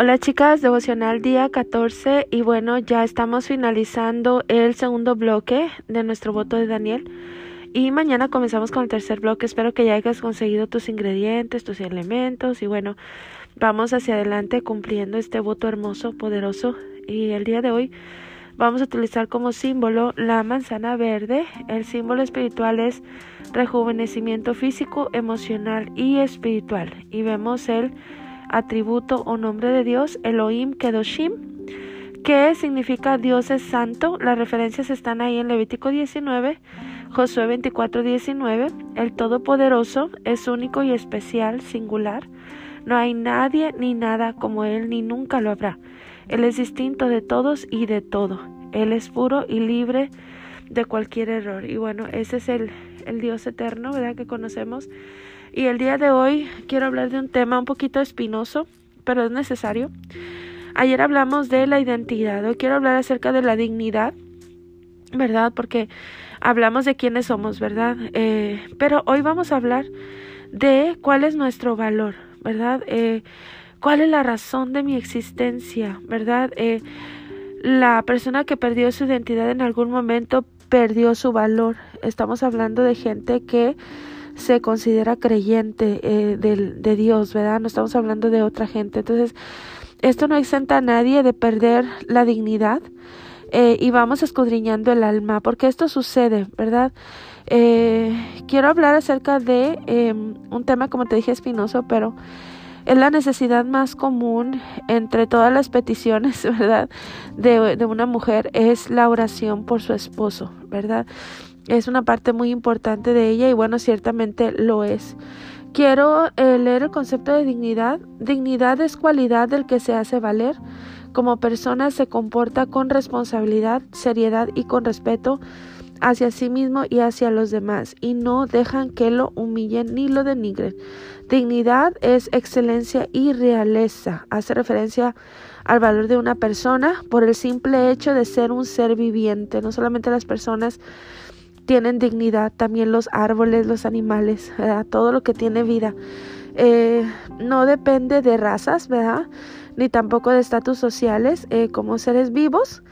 Hola chicas, devocional día 14 y bueno, ya estamos finalizando el segundo bloque de nuestro voto de Daniel y mañana comenzamos con el tercer bloque. Espero que ya hayas conseguido tus ingredientes, tus elementos y bueno, vamos hacia adelante cumpliendo este voto hermoso, poderoso y el día de hoy vamos a utilizar como símbolo la manzana verde. El símbolo espiritual es rejuvenecimiento físico, emocional y espiritual y vemos el atributo o nombre de Dios, Elohim Kedoshim, que significa Dios es santo. Las referencias están ahí en Levítico 19, Josué 24, 19. El Todopoderoso es único y especial, singular. No hay nadie ni nada como Él, ni nunca lo habrá. Él es distinto de todos y de todo. Él es puro y libre de cualquier error. Y bueno, ese es el, el Dios eterno, ¿verdad? Que conocemos. Y el día de hoy quiero hablar de un tema un poquito espinoso, pero es necesario. Ayer hablamos de la identidad, hoy quiero hablar acerca de la dignidad, ¿verdad? Porque hablamos de quiénes somos, ¿verdad? Eh, pero hoy vamos a hablar de cuál es nuestro valor, ¿verdad? Eh, ¿Cuál es la razón de mi existencia, ¿verdad? Eh, la persona que perdió su identidad en algún momento perdió su valor. Estamos hablando de gente que se considera creyente eh, de, de Dios, ¿verdad? No estamos hablando de otra gente. Entonces, esto no exenta a nadie de perder la dignidad eh, y vamos escudriñando el alma, porque esto sucede, ¿verdad? Eh, quiero hablar acerca de em, un tema, como te dije, espinoso, pero es la necesidad más común entre todas las peticiones, ¿verdad? De, de una mujer es la oración por su esposo, ¿verdad? Es una parte muy importante de ella y bueno, ciertamente lo es. Quiero eh, leer el concepto de dignidad. Dignidad es cualidad del que se hace valer. Como persona se comporta con responsabilidad, seriedad y con respeto hacia sí mismo y hacia los demás y no dejan que lo humillen ni lo denigren. Dignidad es excelencia y realeza. Hace referencia al valor de una persona por el simple hecho de ser un ser viviente. No solamente las personas tienen dignidad, también los árboles, los animales, todo lo que tiene vida. Eh, no depende de razas, ¿verdad? Ni tampoco de estatus sociales, eh, como seres vivos.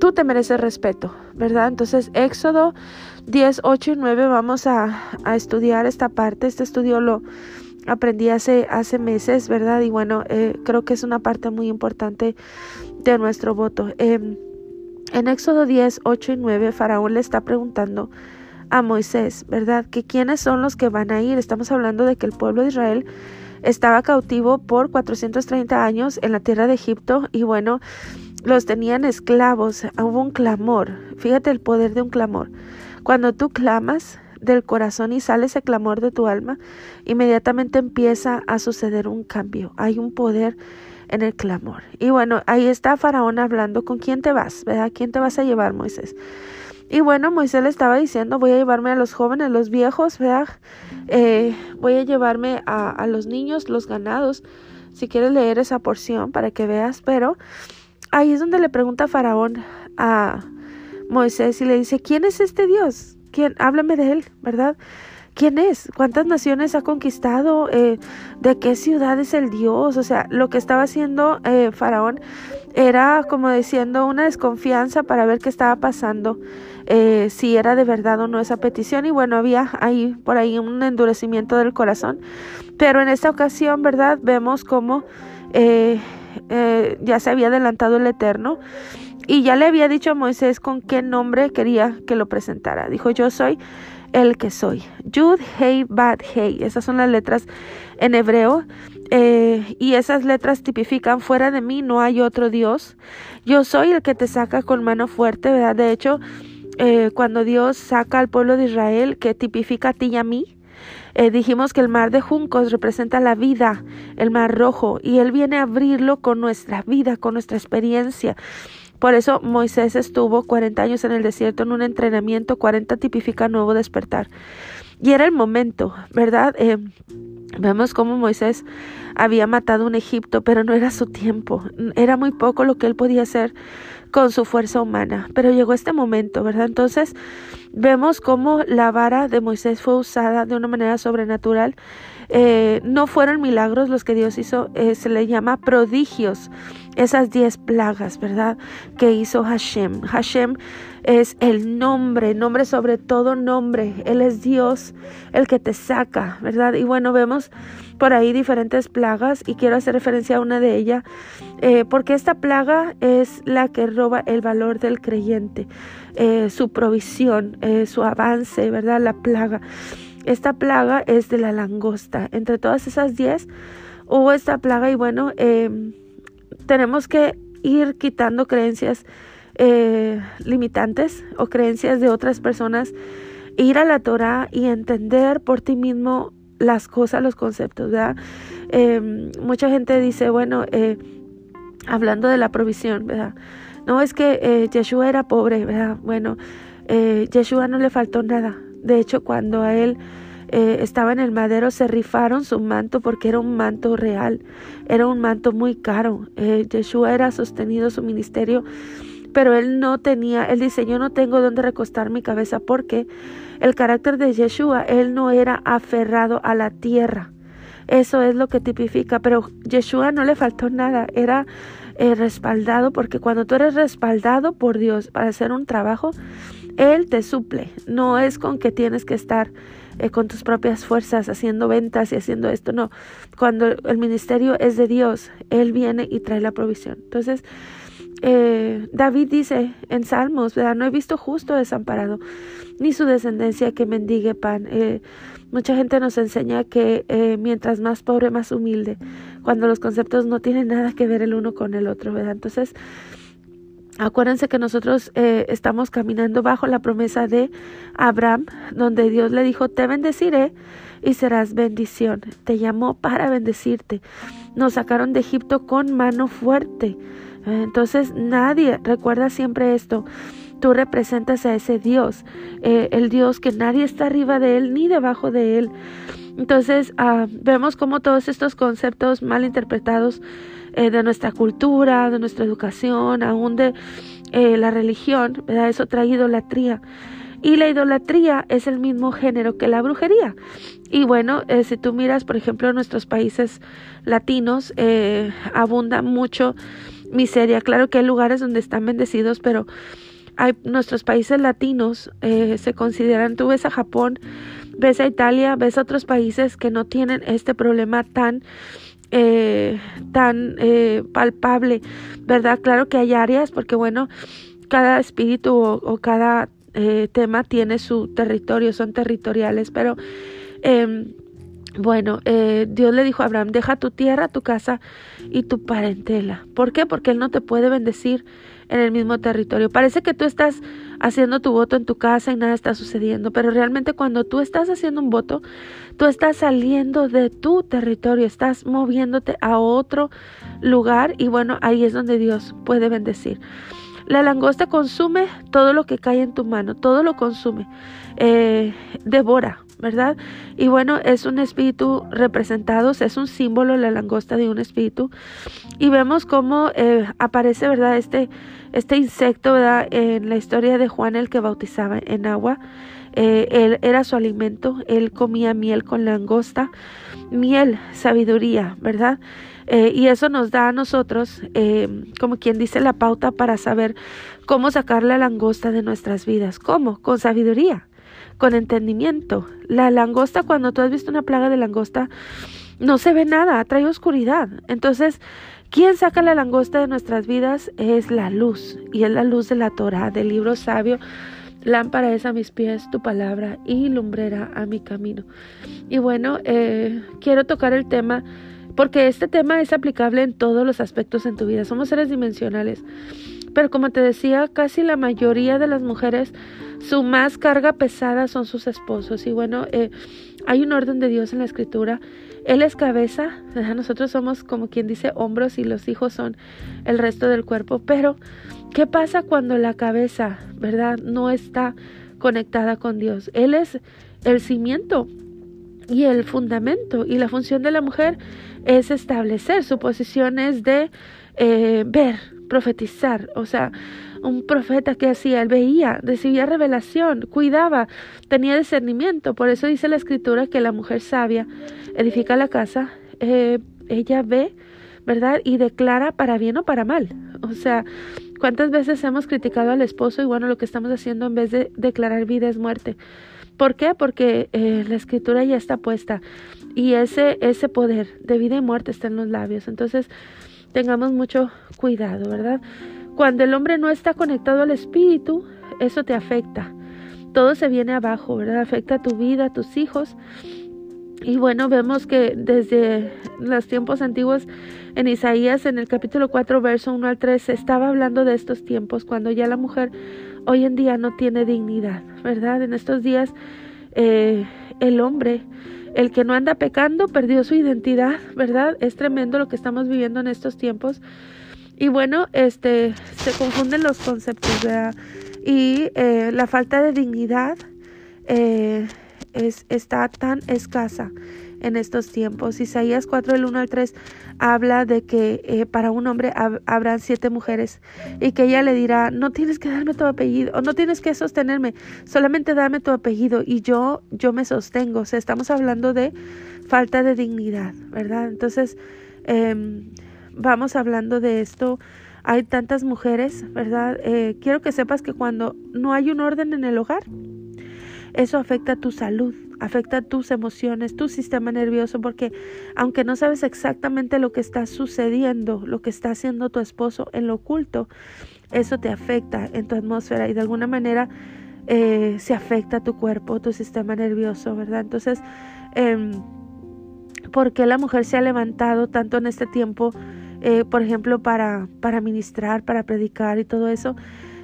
Tú te mereces respeto, ¿verdad? Entonces, Éxodo 10, 8 y 9 vamos a, estudiar esta parte. Este estudio lo aprendí hace, hace meses, ¿verdad? Y bueno, eh, creo que es una parte muy importante de nuestro voto. Em, en Éxodo 10, 8 y 9, Faraón le está preguntando a Moisés, ¿verdad? Que quiénes son los que van a ir. Estamos hablando de que el pueblo de Israel estaba cautivo por 430 años en la tierra de Egipto y bueno, los tenían esclavos. Hubo un clamor. Fíjate el poder de un clamor. Cuando tú clamas del corazón y sale ese clamor de tu alma, inmediatamente empieza a suceder un cambio. Hay un poder en el clamor. Y bueno, ahí está Faraón hablando con quién te vas, ¿verdad? ¿Quién te vas a llevar, Moisés? Y bueno, Moisés le estaba diciendo, voy a llevarme a los jóvenes, los viejos, ¿verdad? Eh, voy a llevarme a, a los niños, los ganados. Si quieres leer esa porción para que veas, pero ahí es donde le pregunta Faraón a Moisés y le dice, ¿quién es este Dios? ¿Quién? Háblame de él, ¿verdad? Quién es, cuántas naciones ha conquistado, eh, de qué ciudad es el Dios. O sea, lo que estaba haciendo eh, Faraón era como diciendo una desconfianza para ver qué estaba pasando, eh, si era de verdad o no esa petición. Y bueno, había ahí por ahí un endurecimiento del corazón. Pero en esta ocasión, ¿verdad? Vemos cómo ya se había adelantado el Eterno. Y ya le había dicho a Moisés con qué nombre quería que lo presentara. Dijo, yo soy el que soy. Yud, Hei, Bad, Hei. Esas son las letras en hebreo. Eh, y esas letras tipifican, fuera de mí no hay otro Dios. Yo soy el que te saca con mano fuerte, ¿verdad? De hecho, eh, cuando Dios saca al pueblo de Israel, que tipifica a ti y a mí, eh, dijimos que el mar de juncos representa la vida, el mar rojo, y Él viene a abrirlo con nuestra vida, con nuestra experiencia. Por eso Moisés estuvo 40 años en el desierto en un entrenamiento, 40 tipifica nuevo despertar. Y era el momento, ¿verdad? Eh, vemos cómo Moisés había matado un Egipto, pero no era su tiempo. Era muy poco lo que él podía hacer con su fuerza humana. Pero llegó este momento, ¿verdad? Entonces vemos cómo la vara de Moisés fue usada de una manera sobrenatural eh, no fueron milagros los que Dios hizo, eh, se le llama prodigios, esas diez plagas, ¿verdad? Que hizo Hashem. Hashem es el nombre, nombre sobre todo nombre. Él es Dios, el que te saca, ¿verdad? Y bueno, vemos por ahí diferentes plagas y quiero hacer referencia a una de ellas, eh, porque esta plaga es la que roba el valor del creyente, eh, su provisión, su avance, ¿verdad? La plaga. Esta plaga es de la langosta. Entre todas esas diez hubo esta plaga y bueno, em, tenemos que ir quitando creencias limitantes o creencias de otras personas ir a la Torah y entender por ti mismo las cosas, los conceptos, ¿verdad? Em, mucha gente dice, bueno, eh, hablando de la provisión, ¿verdad? No, es que eh, Yeshua era pobre, ¿verdad? Bueno, eh, Yeshua no le faltó nada. De hecho, cuando a él eh, estaba en el madero, se rifaron su manto porque era un manto real, era un manto muy caro. Yeshua era sostenido su ministerio, pero él no tenía, él dice, yo no tengo dónde recostar mi cabeza porque el carácter de Yeshua, él no era aferrado a la tierra. Eso es lo que tipifica, pero Yeshua no le faltó nada, era eh, respaldado porque cuando tú eres respaldado por Dios para hacer un trabajo, Él te suple. No es con que tienes que estar eh, con tus propias fuerzas haciendo ventas y haciendo esto, no. Cuando el ministerio es de Dios, Él viene y trae la provisión. Entonces, eh, David dice en Salmos, ¿verdad? No he visto justo desamparado, ni su descendencia que mendigue pan. Eh, mucha gente nos enseña que eh, mientras más pobre, más humilde, cuando los conceptos no tienen nada que ver el uno con el otro, ¿verdad? Entonces, acuérdense que nosotros estamos caminando bajo la promesa de Abraham, donde Dios le dijo, te bendeciré y serás bendición. Te llamó para bendecirte. Nos sacaron de Egipto con mano fuerte. Entonces nadie, recuerda siempre esto, tú representas a ese Dios, eh, el Dios que nadie está arriba de él ni debajo de él. Entonces ah, vemos como todos estos conceptos mal interpretados eh, de nuestra cultura, de nuestra educación, aún de eh, la religión, ¿verdad? eso trae idolatría. Y la idolatría es el mismo género que la brujería. Y bueno, si tú miras, por ejemplo, nuestros países latinos, abunda mucho miseria. Claro que hay lugares donde están bendecidos, pero hay nuestros países latinos eh, se consideran, tú ves a Japón, ves a Italia, ves a otros países que no tienen este problema tan eh, tan eh, palpable, ¿verdad? Claro que hay áreas porque bueno, cada espíritu o, cada tema tiene su territorio, son territoriales, pero em, bueno, eh, Dios le dijo a Abraham, deja tu tierra, tu casa y tu parentela. ¿Por qué? Porque Él no te puede bendecir en el mismo territorio. Parece que tú estás haciendo tu voto en tu casa y nada está sucediendo, pero realmente cuando tú estás haciendo un voto, tú estás saliendo de tu territorio, estás moviéndote a otro lugar y bueno, ahí es donde Dios puede bendecir. La langosta consume todo lo que cae en tu mano, todo lo consume, eh, devora, ¿verdad? Y bueno, es un espíritu representado, es un símbolo la langosta de un espíritu. Y vemos cómo eh, aparece, ¿verdad? Este, este insecto, ¿verdad? En la historia de Juan el que bautizaba en agua. Eh, él era su alimento, él comía miel con langosta, miel, sabiduría, ¿verdad? Eh, y eso nos da a nosotros, como quien dice, la pauta para saber cómo sacar la langosta de nuestras vidas. ¿Cómo? Con sabiduría con entendimiento. La langosta, cuando tú has visto una plaga de langosta, no se ve nada, trae oscuridad. Entonces, ¿quién saca la langosta de nuestras vidas? Es la luz, y es la luz de la Torah, del libro sabio. Lámpara es a mis pies tu palabra y lumbrera a mi camino. Y bueno, eh, quiero tocar el tema porque este tema es aplicable en todos los aspectos en tu vida. Somos seres dimensionales. Pero como te decía, casi la mayoría de las mujeres, su más carga pesada son sus esposos. Y bueno, eh, hay un orden de Dios en la escritura. Él es cabeza, nosotros somos como quien dice hombros y los hijos son el resto del cuerpo. Pero, ¿qué pasa cuando la cabeza, verdad, no está conectada con Dios? Él es el cimiento y el fundamento. Y la función de la mujer es establecer, su posición es de eh, ver, profetizar, o sea, un profeta que hacía, él veía, recibía revelación, cuidaba, tenía discernimiento. Por eso dice la escritura que la mujer sabia edifica la casa, eh, ella ve, ¿verdad? Y declara para bien o para mal. O sea, ¿cuántas veces hemos criticado al esposo y bueno, lo que estamos haciendo en vez de declarar vida es muerte? ¿Por qué? Porque eh, la escritura ya está puesta y ese, ese poder de vida y muerte está en los labios. Entonces, tengamos mucho cuidado, ¿verdad? Cuando el hombre no está conectado al espíritu, eso te afecta. Todo se viene abajo, ¿verdad? Afecta a tu vida, a tus hijos. Y bueno, vemos que desde los tiempos antiguos, en Isaías, en el capítulo 4, verso 1 al 3, se estaba hablando de estos tiempos, cuando ya la mujer hoy en día no tiene dignidad, ¿verdad? En estos días eh, el hombre, el que no anda pecando, perdió su identidad, ¿verdad? Es tremendo lo que estamos viviendo en estos tiempos. Y bueno, este, se confunden los conceptos, ¿verdad? Y eh, la falta de dignidad eh, es, está tan escasa en estos tiempos. Isaías 4, el 1 al 3, habla de que eh, para un hombre habrán siete mujeres y que ella le dirá, no tienes que darme tu apellido, o no tienes que sostenerme, solamente dame tu apellido y yo, yo me sostengo. O sea, estamos hablando de falta de dignidad, ¿verdad? Entonces, em, vamos hablando de esto. Hay tantas mujeres, ¿verdad? Eh, quiero que sepas que cuando no hay un orden en el hogar, eso afecta tu salud, afecta tus emociones, tu sistema nervioso, porque aunque no sabes exactamente lo que está sucediendo, lo que está haciendo tu esposo en lo oculto, eso te afecta en tu atmósfera y de alguna manera eh, se afecta tu cuerpo, tu sistema nervioso, ¿verdad? Entonces, eh, ¿por qué la mujer se ha levantado tanto en este tiempo, eh, por ejemplo, para, para ministrar, para predicar y todo eso?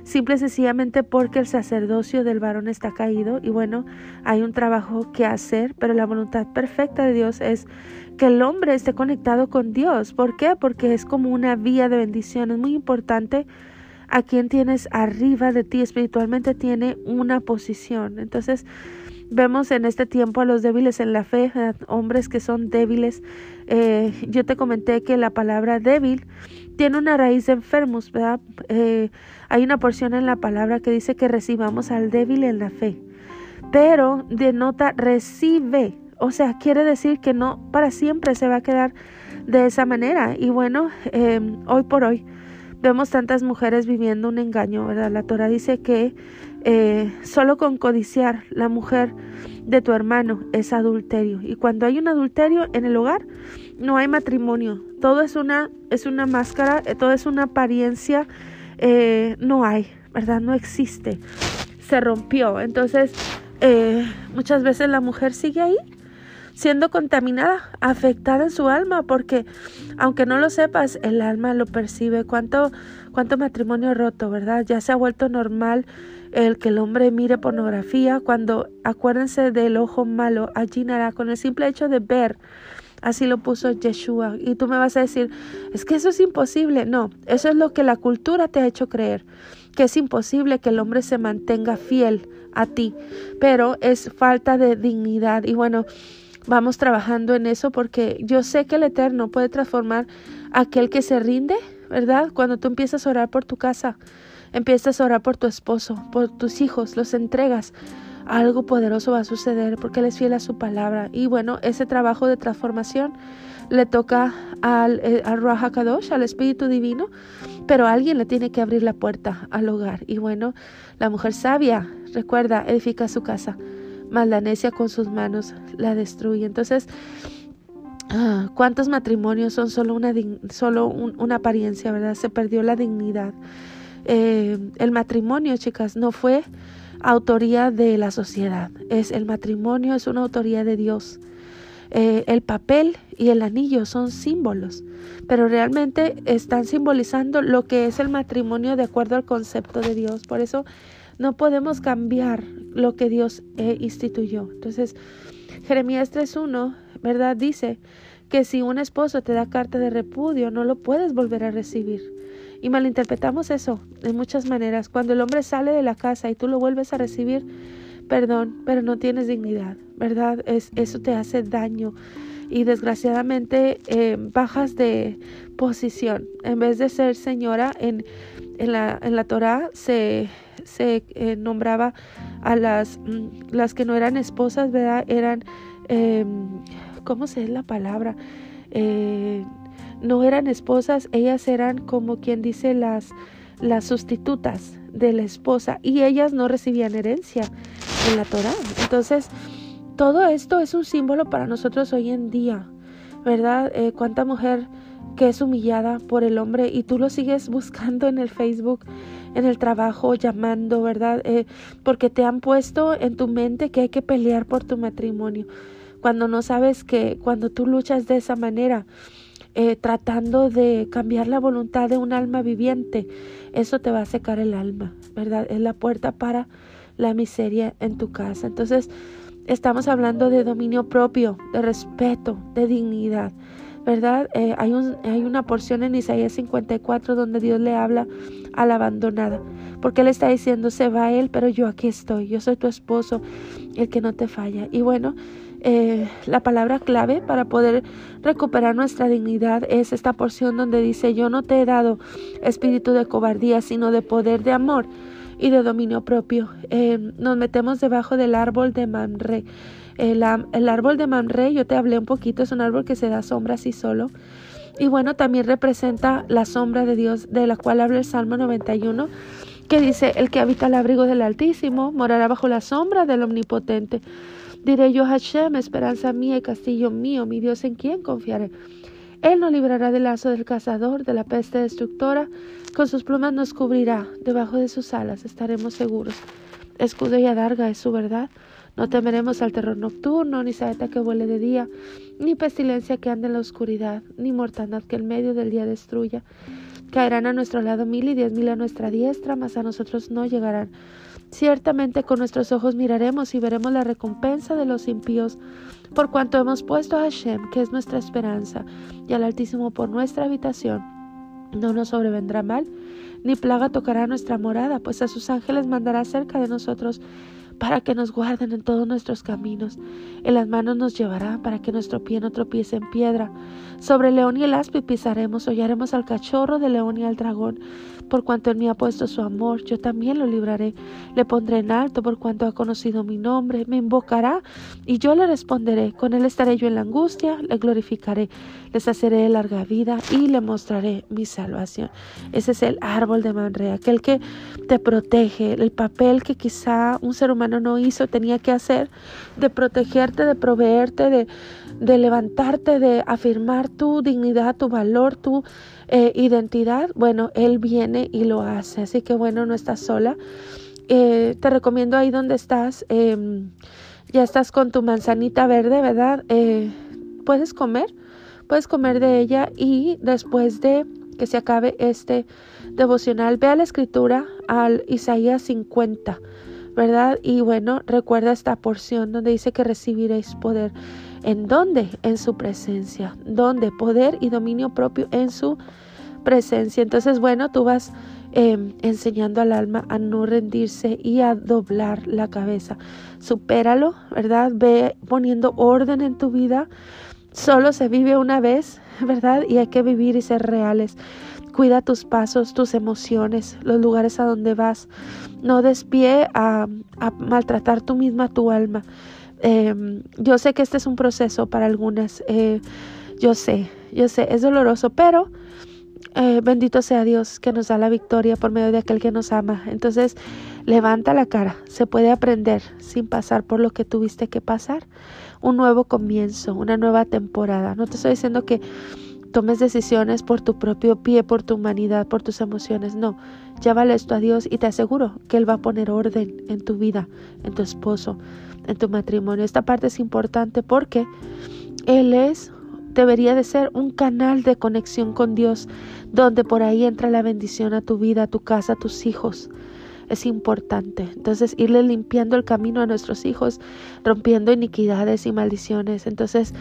Simple y sencillamente porque el sacerdocio del varón está caído y bueno, hay un trabajo que hacer, pero la voluntad perfecta de Dios es que el hombre esté conectado con Dios. ¿Por qué? Porque es como una vía de bendición, es muy importante a quien tienes arriba de ti espiritualmente tiene una posición. Entonces, vemos en este tiempo a los débiles en la fe, hombres que son débiles. Eh, yo te comenté que la palabra débil tiene una raíz de enfermos, ¿verdad? Eh, hay una porción en la palabra que dice que recibamos al débil en la fe, pero denota recibe, o sea, quiere decir que no para siempre se va a quedar de esa manera. Y bueno, em, hoy por hoy vemos tantas mujeres viviendo un engaño, ¿verdad? La Torah dice que eh, solo con codiciar la mujer de tu hermano es adulterio. Y cuando hay un adulterio en el hogar, no hay matrimonio. Todo es una, es una máscara, eh, todo es una apariencia. Eh, no hay, ¿verdad? No existe. Se rompió. Entonces, muchas veces la mujer sigue ahí siendo contaminada, afectada en su alma, porque aunque no lo sepas, el alma lo percibe. ¿Cuánto, cuánto matrimonio roto, verdad? Ya se ha vuelto normal el que el hombre mire pornografía, cuando acuérdense del ojo malo, allí nada, con el simple hecho de ver. Así lo puso Yeshua. Y tú me vas a decir, es que eso es imposible. No, eso es lo que la cultura te ha hecho creer, que es imposible que el hombre se mantenga fiel a ti, pero es falta de dignidad. Y bueno, vamos trabajando en eso porque yo sé que el Eterno puede transformar a aquel que se rinde, ¿verdad? Cuando tú empiezas a orar por tu casa, empiezas a orar por tu esposo, por tus hijos, los entregas, algo poderoso va a suceder porque Él es fiel a su palabra. Y bueno, ese trabajo de transformación le toca al, eh, al Raja al Espíritu Divino, pero alguien le tiene que abrir la puerta al hogar. Y bueno, la mujer sabia, recuerda, edifica su casa, mas la necia con sus manos la destruye. Entonces, ah, ¿cuántos matrimonios son solo una, solo una apariencia, verdad? Se perdió la dignidad. Eh, el matrimonio, chicas, no fue autoría de la sociedad. Es el matrimonio es una autoría de Dios. Eh, el papel y el anillo son símbolos, pero realmente están simbolizando lo que es el matrimonio de acuerdo al concepto de Dios. Por eso no podemos cambiar lo que Dios eh, instituyó. Entonces, Jeremías 3.1, ¿verdad? Dice que si un esposo te da carta de repudio, no lo puedes volver a recibir. Y malinterpretamos eso de muchas maneras. Cuando el hombre sale de la casa y tú lo vuelves a recibir, perdón, pero no tienes dignidad, ¿verdad? Es, eso te hace daño. y desgraciadamente eh, bajas de posición. En vez de ser señora, en, en, la, en la Torah se, se eh, nombraba a las, mm, las que no eran esposas, ¿verdad? Eran, eh, ¿cómo se es la palabra? Eh, no eran esposas, ellas eran como quien dice las, las sustitutas de la esposa y ellas no recibían herencia en la Torah. Entonces, todo esto es un símbolo para nosotros hoy en día, ¿verdad? Eh, cuánta mujer que es humillada por el hombre y tú lo sigues buscando en el Facebook, en el trabajo, llamando, ¿verdad? Eh, porque te han puesto en tu mente que hay que pelear por tu matrimonio. Cuando no sabes que cuando tú luchas de esa manera, eh, tratando de cambiar la voluntad de un alma viviente, eso te va a secar el alma, ¿verdad? Es la puerta para la miseria en tu casa. Entonces, estamos hablando de dominio propio, de respeto, de dignidad. ¿Verdad? Eh, hay, un, hay una porción en Isaías 54 donde Dios le habla a la abandonada, porque Él está diciendo, se va Él, pero yo aquí estoy, yo soy tu esposo, el que no te falla. Y bueno, eh, la palabra clave para poder recuperar nuestra dignidad es esta porción donde dice, yo no te he dado espíritu de cobardía, sino de poder de amor y de dominio propio. Eh, nos metemos debajo del árbol de Mamre. El, el, árbol de Mamre, yo te hablé un poquito, es un árbol que se da sombra así solo. Y bueno, también representa la sombra de Dios, de la cual habla el Salmo 91, que dice, el que habita el abrigo del Altísimo morará bajo la sombra del Omnipotente. Diré yo, Hashem, esperanza mía y castillo mío, mi Dios en quien confiaré. Él nos librará del lazo del cazador, de la peste destructora, con sus plumas nos cubrirá, debajo de sus alas estaremos seguros. Escudo y adarga es su verdad. No temeremos al terror nocturno, ni saeta que vuele de día, ni pestilencia que ande en la oscuridad, ni mortandad que en medio del día destruya. Caerán a nuestro lado mil y diez mil a nuestra diestra, mas a nosotros no llegarán. Ciertamente con nuestros ojos miraremos y veremos la recompensa de los impíos, por cuanto hemos puesto a Hashem, que es nuestra esperanza, y al Altísimo por nuestra habitación. No nos sobrevendrá mal, ni plaga tocará nuestra morada, pues a sus ángeles mandará cerca de nosotros para que nos guarden en todos nuestros caminos. En las manos nos llevará para que nuestro pie no tropiece en piedra. Sobre el león y el áspid pisaremos, hollaremos al cachorro del león y al dragón. Por cuanto en mí ha puesto su amor, yo también lo libraré. Le pondré en alto por cuanto ha conocido mi nombre. Me invocará y yo le responderé. Con él estaré yo en la angustia, le glorificaré. Les haceré larga vida y le mostraré mi salvación. Ese es el árbol de Manre, aquel que te protege, el papel que quizá un ser humano no hizo, tenía que hacer, de protegerte, de proveerte, de, de levantarte, de afirmar tu dignidad, tu valor, tu eh, identidad. Bueno, Él viene y lo hace. Así que bueno, no estás sola. Eh, te recomiendo ahí donde estás. Em, ya estás con tu manzanita verde, ¿verdad? Eh, puedes comer, puedes comer de ella y después de que se acabe este devocional, ve a la escritura al Isaías 50. ¿Verdad? Y bueno, recuerda esta porción donde dice que recibiréis poder. ¿En dónde? En su presencia. ¿Dónde? Poder y dominio propio en su presencia. Entonces, bueno, tú vas em, enseñando al alma a no rendirse y a doblar la cabeza. Supéralo, ¿verdad? Ve poniendo orden en tu vida. Solo se vive una vez, ¿verdad? Y hay que vivir y ser reales. Cuida tus pasos, tus emociones, los lugares a donde vas. No despie a, a maltratar tú misma tu alma. Em, yo sé que este es un proceso para algunas. Eh, yo sé, yo sé, es doloroso, pero eh, bendito sea Dios que nos da la victoria por medio de aquel que nos ama. Entonces, levanta la cara. Se puede aprender sin pasar por lo que tuviste que pasar. Un nuevo comienzo, una nueva temporada. No te estoy diciendo que tomes decisiones por tu propio pie, por tu humanidad, por tus emociones. No, llévale esto a Dios y te aseguro que Él va a poner orden en tu vida, en tu esposo, en tu matrimonio. Esta parte es importante porque Él es, debería de ser un canal de conexión con Dios, donde por ahí entra la bendición a tu vida, a tu casa, a tus hijos es importante. Entonces, irle limpiando el camino a nuestros hijos, rompiendo iniquidades y maldiciones. Entonces,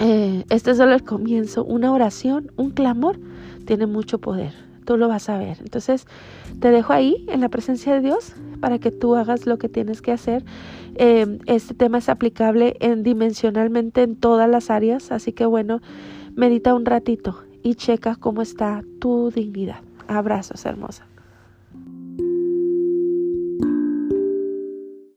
eh, este es solo el comienzo. Una oración, un clamor, tiene mucho poder. Tú lo vas a ver. Entonces, te dejo ahí en la presencia de Dios para que tú hagas lo que tienes que hacer. Eh, este tema es aplicable en, dimensionalmente en todas las áreas, así que bueno, medita un ratito y checa cómo está tu dignidad. Abrazos, hermosa.